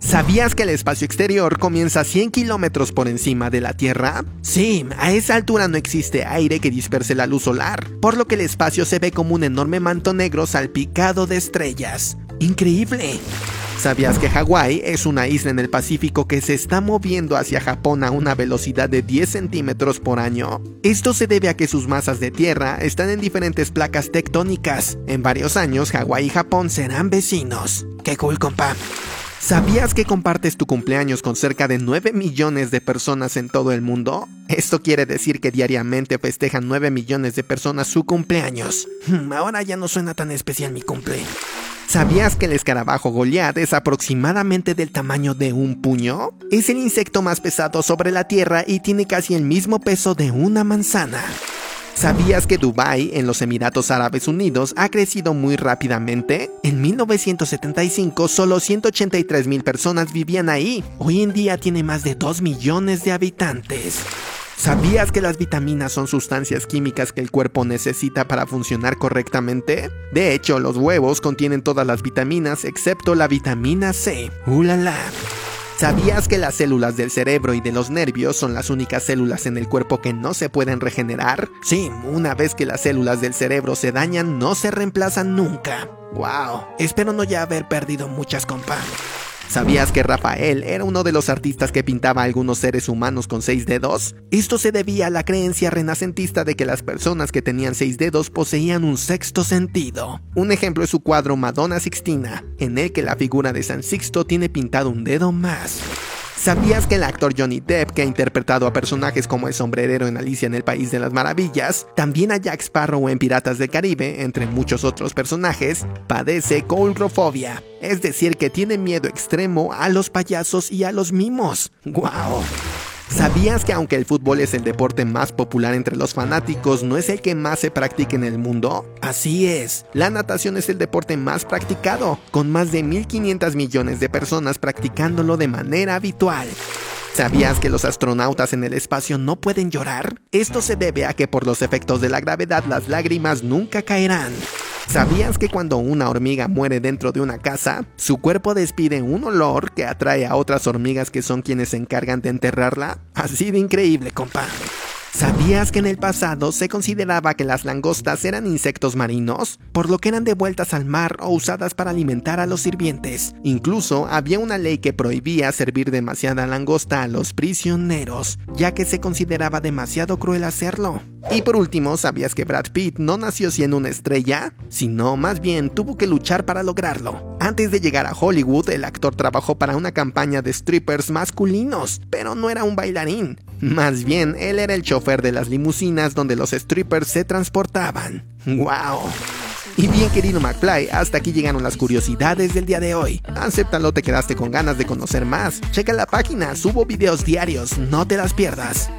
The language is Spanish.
¿Sabías que el espacio exterior comienza a 100 kilómetros por encima de la Tierra? Sí, a esa altura no existe aire que disperse la luz solar, por lo que el espacio se ve como un enorme manto negro salpicado de estrellas. ¡Increíble! ¿Sabías que Hawái es una isla en el Pacífico que se está moviendo hacia Japón a una velocidad de 10 centímetros por año? Esto se debe a que sus masas de tierra están en diferentes placas tectónicas. En varios años, Hawái y Japón serán vecinos. ¡Qué cool, compa! ¿Sabías que compartes tu cumpleaños con cerca de 9 millones de personas en todo el mundo? Esto quiere decir que diariamente festejan 9 millones de personas su cumpleaños. Hmm, ahora ya no suena tan especial mi cumple. ¿Sabías que el escarabajo Goliath es aproximadamente del tamaño de un puño? Es el insecto más pesado sobre la Tierra y tiene casi el mismo peso de una manzana. ¿Sabías que Dubái, en los Emiratos Árabes Unidos, ha crecido muy rápidamente? En 1975 solo 183 mil personas vivían ahí. Hoy en día tiene más de 2 millones de habitantes. ¿Sabías que las vitaminas son sustancias químicas que el cuerpo necesita para funcionar correctamente? De hecho, los huevos contienen todas las vitaminas excepto la vitamina C. ¡Ulala! ¿Sabías que las células del cerebro y de los nervios son las únicas células en el cuerpo que no se pueden regenerar? Sí, una vez que las células del cerebro se dañan, no se reemplazan nunca. ¡Wow! Espero no ya haber perdido muchas compas. ¿Sabías que Rafael era uno de los artistas que pintaba a algunos seres humanos con seis dedos? Esto se debía a la creencia renacentista de que las personas que tenían seis dedos poseían un sexto sentido. Un ejemplo es su cuadro Madonna Sixtina, en el que la figura de San Sixto tiene pintado un dedo más. ¿Sabías que el actor Johnny Depp, que ha interpretado a personajes como el sombrerero en Alicia en el País de las Maravillas, también a Jack Sparrow en Piratas del Caribe, entre muchos otros personajes, padece coulrofobia, es decir, que tiene miedo extremo a los payasos y a los mimos? ¡Guau! ¿Sabías que aunque el fútbol es el deporte más popular entre los fanáticos, no es el que más se practica en el mundo? Así es, la natación es el deporte más practicado, con más de 1.500 millones de personas practicándolo de manera habitual. ¿Sabías que los astronautas en el espacio no pueden llorar? Esto se debe a que por los efectos de la gravedad las lágrimas nunca caerán. ¿Sabías que cuando una hormiga muere dentro de una casa, su cuerpo despide un olor que atrae a otras hormigas que son quienes se encargan de enterrarla? Así de increíble, compa. ¿Sabías que en el pasado se consideraba que las langostas eran insectos marinos? Por lo que eran devueltas al mar o usadas para alimentar a los sirvientes. Incluso había una ley que prohibía servir demasiada langosta a los prisioneros, ya que se consideraba demasiado cruel hacerlo. Y por último, ¿sabías que Brad Pitt no nació siendo una estrella? Sino más bien tuvo que luchar para lograrlo. Antes de llegar a Hollywood, el actor trabajó para una campaña de strippers masculinos, pero no era un bailarín. Más bien, él era el chofer de las limusinas donde los strippers se transportaban. ¡Wow! Y bien querido McFly, hasta aquí llegaron las curiosidades del día de hoy. Acéptalo, te quedaste con ganas de conocer más. Checa la página, subo videos diarios, no te las pierdas.